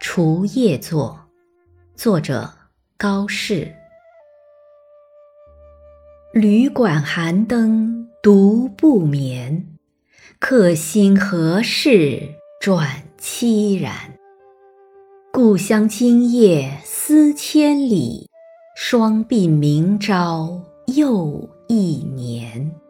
除夜作作者高适。旅馆寒灯独不眠客心何事转凄然。故乡今夜思千里双鬓明朝又一年。